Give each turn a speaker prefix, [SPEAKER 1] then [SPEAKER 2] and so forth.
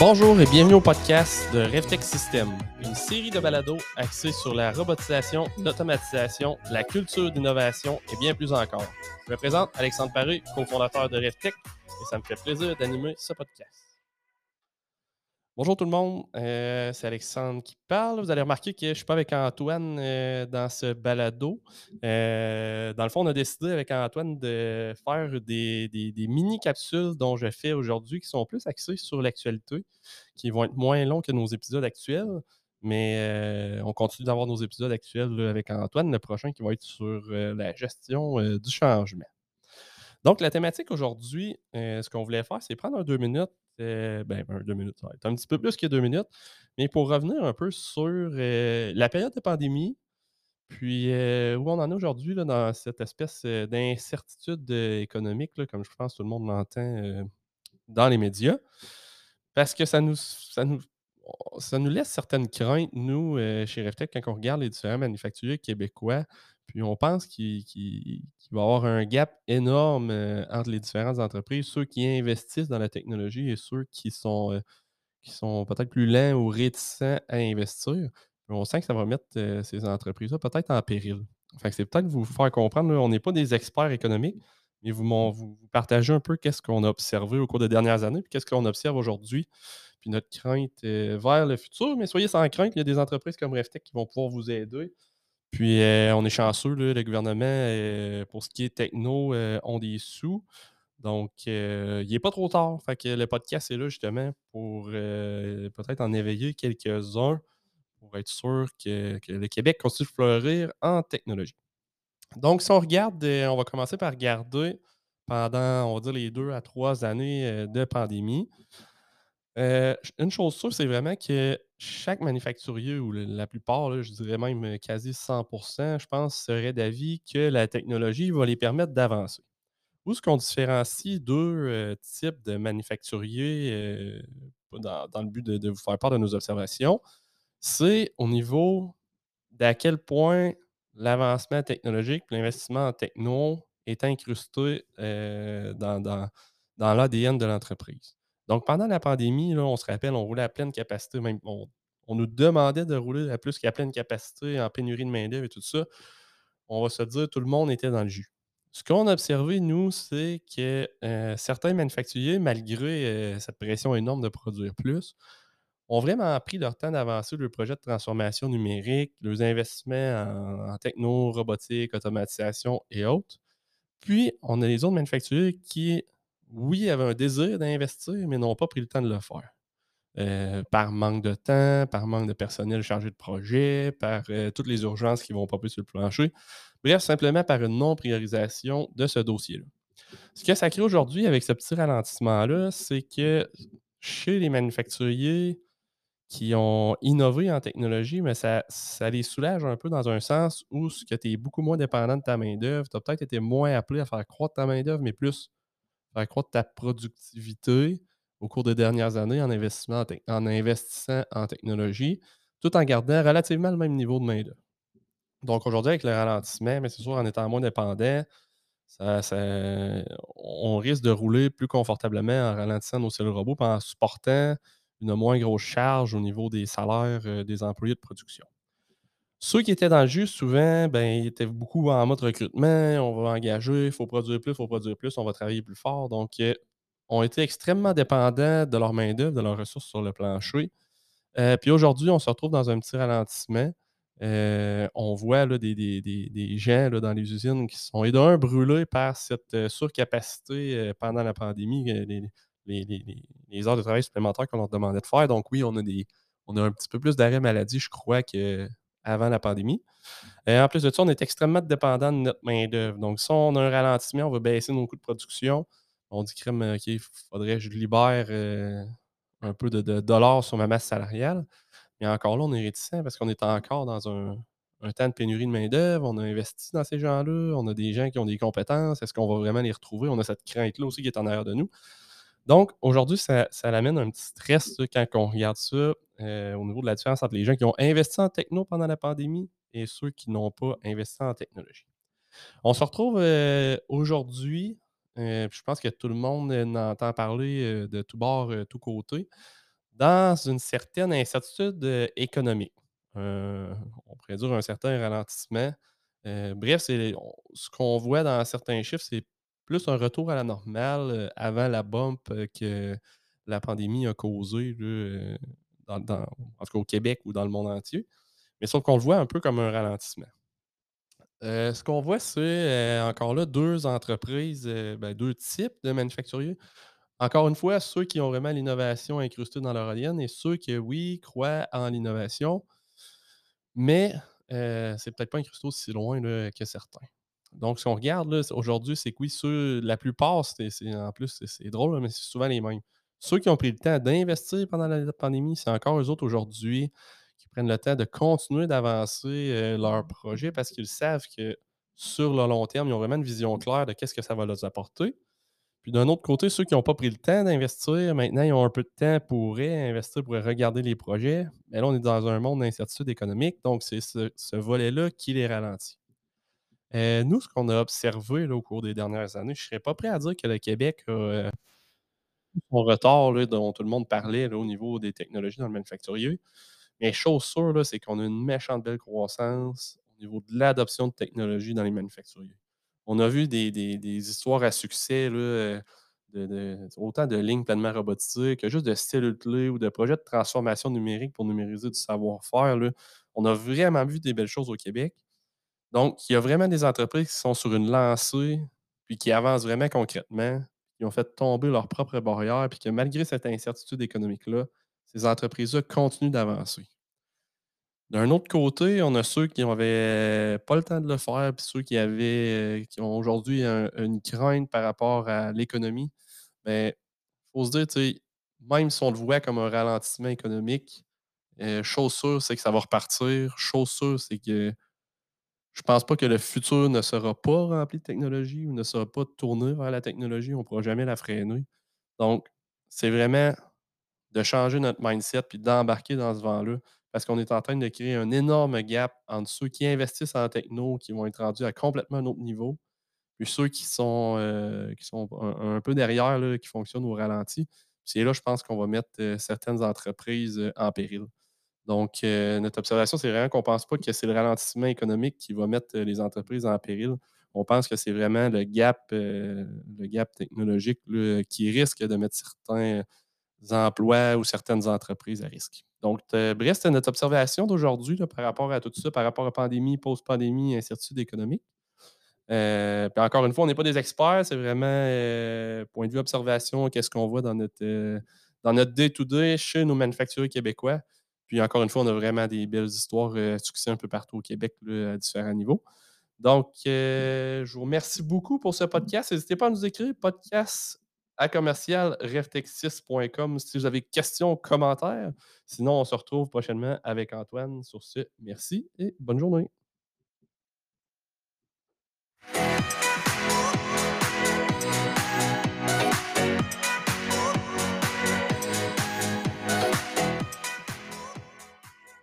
[SPEAKER 1] Bonjour et bienvenue au podcast de RevTech System, une série de balados axée sur la robotisation, l'automatisation, la culture d'innovation et bien plus encore. Je me présente Alexandre Paru, cofondateur de RevTech, et ça me fait plaisir d'animer ce podcast. Bonjour tout le monde, euh, c'est Alexandre qui parle. Vous allez remarquer que je ne suis pas avec Antoine euh, dans ce balado. Euh, dans le fond, on a décidé avec Antoine de faire des, mini-capsules dont je fais aujourd'hui qui sont plus axées sur l'actualité, qui vont être moins longs que nos épisodes actuels. Mais on continue d'avoir nos épisodes actuels avec Antoine, le prochain qui va être sur la gestion du changement. Donc, la thématique aujourd'hui, ce qu'on voulait faire, c'est prendre un deux minutes ben, deux minutes, ça va être un petit peu plus que deux minutes. Mais pour revenir un peu sur euh, la période de pandémie, puis euh, où on en est aujourd'hui dans cette espèce euh, d'incertitude économique, comme je pense que tout le monde l'entend dans les médias, parce que ça nous, ça nous, ça nous laisse certaines craintes, nous, chez Reftech, quand on regarde les différents manufacturiers québécois, puis on pense qu'il va y avoir un gap énorme euh, entre les différentes entreprises, ceux qui investissent dans la technologie et ceux qui sont, euh, qui sont peut-être plus lents ou réticents à investir. on sent que ça va mettre euh, ces entreprises-là peut-être en péril. Enfin, c'est peut-être vous faire comprendre, on n'est pas des experts économiques, mais vous, vous, partagez un peu qu'est-ce qu'on a observé au cours des dernières années, puis qu'est-ce qu'on observe aujourd'hui, puis notre crainte vers le futur. Mais soyez sans crainte, il y a des entreprises comme Reftech qui vont pouvoir vous aider puis, euh, on est chanceux, le gouvernement, euh, pour ce qui est techno, euh, ont des sous. Donc, il n'est pas trop tard. Fait que le podcast est là justement pour peut-être en éveiller quelques-uns pour être sûr que, le Québec continue de fleurir en technologie. Donc, si on regarde, on va commencer par regarder pendant, on va dire, les deux à trois années de pandémie. Une chose sûre, c'est vraiment que chaque manufacturier, ou la plupart, je dirais même quasi 100 je pense, serait d'avis que la technologie va les permettre d'avancer. Où est-ce qu'on différencie deux euh, types de manufacturiers euh, dans, le but de, vous faire part de nos observations? C'est au niveau d'à quel point l'avancement technologique, l'investissement en techno est incrusté dans, dans l'ADN de l'entreprise. Donc, pendant la pandémie, on se rappelle, on roulait à pleine capacité. Même, on, nous demandait de rouler à plus qu'à pleine capacité, en pénurie de main-d'œuvre et tout ça. On va se dire, tout le monde était dans le jus. Ce qu'on a observé, nous, c'est que euh, certains manufacturiers, malgré euh, cette pression énorme de produire plus, ont vraiment pris leur temps d'avancer le projet de transformation numérique, leurs investissements en, en techno, robotique, automatisation et autres. Puis, on a les autres manufacturiers qui oui, avaient un désir d'investir, mais n'ont pas pris le temps de le faire. Euh, par manque de temps, par manque de personnel chargé de projet, par euh, toutes les urgences qui vont popper sur le plancher. Bref, simplement par une non-priorisation de ce dossier-là. Ce que ça crée aujourd'hui avec ce petit ralentissement-là, c'est que chez les manufacturiers qui ont innové en technologie, mais ça, ça les soulage un peu dans un sens où tu es beaucoup moins dépendant de ta main-d'œuvre, tu as peut-être été moins appelé à faire croître ta main-d'œuvre, mais plus faire croître ta productivité au cours des dernières années en, investissement en, investissant en technologie, tout en gardant relativement le même niveau de main-d'œuvre. Donc aujourd'hui, avec le ralentissement, mais c'est sûr, en étant moins dépendant, on risque de rouler plus confortablement en ralentissant nos cellules robots et en supportant une moins grosse charge au niveau des salaires euh, des employés de production. Ceux qui étaient dans le jus, souvent, ben, ils étaient beaucoup en mode recrutement. On va engager, il faut produire plus, il faut produire plus, on va travailler plus fort. Donc, ils ont été extrêmement dépendants de leur main-d'œuvre, de leurs ressources sur le plancher. Euh, puis aujourd'hui, on se retrouve dans un petit ralentissement. Euh, on voit là, des, gens dans les usines qui sont, d'un, brûlés par cette euh, surcapacité pendant la pandémie, les, heures de travail supplémentaires qu'on leur demandait de faire. Donc, oui, on a, des, on a un petit peu plus d'arrêt maladie, je crois, que, avant la pandémie. En plus de ça, on est extrêmement dépendant de notre main-d'œuvre. Donc, si on a un ralentissement, on va baisser nos coûts de production. On dit que il faudrait que je libère euh, un peu de, dollars sur ma masse salariale. Mais encore là, on est réticent parce qu'on est encore dans un, temps de pénurie de main-d'œuvre. On a investi dans ces gens-là. On a des gens qui ont des compétences. Est-ce qu'on va vraiment les retrouver? On a cette crainte-là aussi qui est en arrière de nous. Donc, aujourd'hui, ça, ça amène un petit stress quand on regarde ça euh, au niveau de la différence entre les gens qui ont investi en techno pendant la pandémie et ceux qui n'ont pas investi en technologie. On se retrouve euh, aujourd'hui, euh, je pense que tout le monde en entend parler de tout bord, tout côté, dans une certaine incertitude, économique. On pourrait dire un certain ralentissement. Bref, ce qu'on voit dans certains chiffres, c'est plus un retour à la normale, avant la bump, que la pandémie a causée en tout cas au Québec ou dans le monde entier. Mais sauf qu'on le voit un peu comme un ralentissement. Heu, ce qu'on voit, c'est, heu, encore là 2 entreprises, heu, ben 2 types de manufacturiers. Encore une fois, ceux qui ont vraiment l'innovation incrustée dans leur ADN et ceux qui, oui, croient en l'innovation, mais c'est peut-être pas incrusté aussi loin que certains. Donc si on regarde aujourd'hui, c'est que oui, ceux la plupart, en plus, c'est drôle, mais c'est souvent les mêmes. Ceux qui ont pris le temps d'investir pendant la pandémie, c'est encore eux autres aujourd'hui qui prennent le temps de continuer d'avancer, heu, leurs projets parce qu'ils savent que sur le long terme, ils ont vraiment une vision claire de qu'est-ce que ça va leur apporter. Puis d'un autre côté, ceux qui n'ont pas pris le temps d'investir, maintenant, ils ont un peu de temps pour réinvestir, pour regarder les projets. Mais là, on est dans un monde d'incertitude économique, donc c'est ce, ce volet-là qui les ralentit. Euh, nous, ce qu'on a observé là, au cours des dernières années, je ne serais pas prêt à dire que le Québec a euh, son retard là, dont tout le monde parlait là, au niveau des technologies dans le manufacturier. Mais chose sûre, c'est qu'on a une méchante belle croissance au niveau de l'adoption de technologies dans les manufacturiers. On a vu des, histoires à succès, là, euh, de, autant de lignes pleinement robotisées que juste de cellules clés ou de projets de transformation numérique pour numériser du savoir-faire. On a vraiment vu des belles choses au Québec. Donc, il y a vraiment des entreprises qui sont sur une lancée, puis qui avancent vraiment concrètement, qui ont fait tomber leurs propres barrières, puis que malgré cette incertitude économique-là, ces entreprises-là continuent d'avancer. D'un autre côté, on a ceux qui n'avaient pas le temps de le faire, puis ceux qui avaient, euh, qui ont aujourd'hui un- une crainte par rapport à l'économie. Mais il faut se dire, même si on le voit comme un ralentissement économique, euh, chose sûre, c'est que ça va repartir. Chose sûre, c'est que je pense pas que le futur ne sera pas rempli de technologie ou ne sera pas tourné vers la technologie. On ne pourra jamais la freiner. Donc, c'est vraiment de changer notre mindset puis d'embarquer dans ce vent-là. Parce qu'on est en train de créer un énorme gap entre ceux qui investissent en techno, qui vont être rendus à complètement un autre niveau, puis ceux qui sont, euh, qui sont un, peu derrière, là, qui fonctionnent au ralenti. C'est là, je pense qu'on va mettre euh, certaines entreprises euh, en péril. Donc, notre observation, c'est vraiment qu'on ne pense pas que c'est le ralentissement économique qui va mettre les entreprises en péril. On pense que c'est vraiment le gap, le gap technologique qui risque de mettre certains emplois ou certaines entreprises à risque. Donc, euh, bref, c'était notre observation d'aujourd'hui par rapport à tout ça, par rapport à pandémie, post-pandémie, incertitude économique. Euh, puis encore une fois, on n'est pas des experts, c'est vraiment euh, point de vue observation, qu'est-ce qu'on voit dans notre dans notre day-to-day chez nos manufacturiers québécois. Puis encore une fois, on a vraiment des belles histoires euh, succès un peu partout au Québec à différents niveaux. Donc, je vous remercie beaucoup pour ce podcast. N'hésitez pas à nous écrire podcast à commercial revtech6.com si vous avez questions, commentaires. Sinon, on se retrouve prochainement avec Antoine. Sur ce, merci et bonne journée.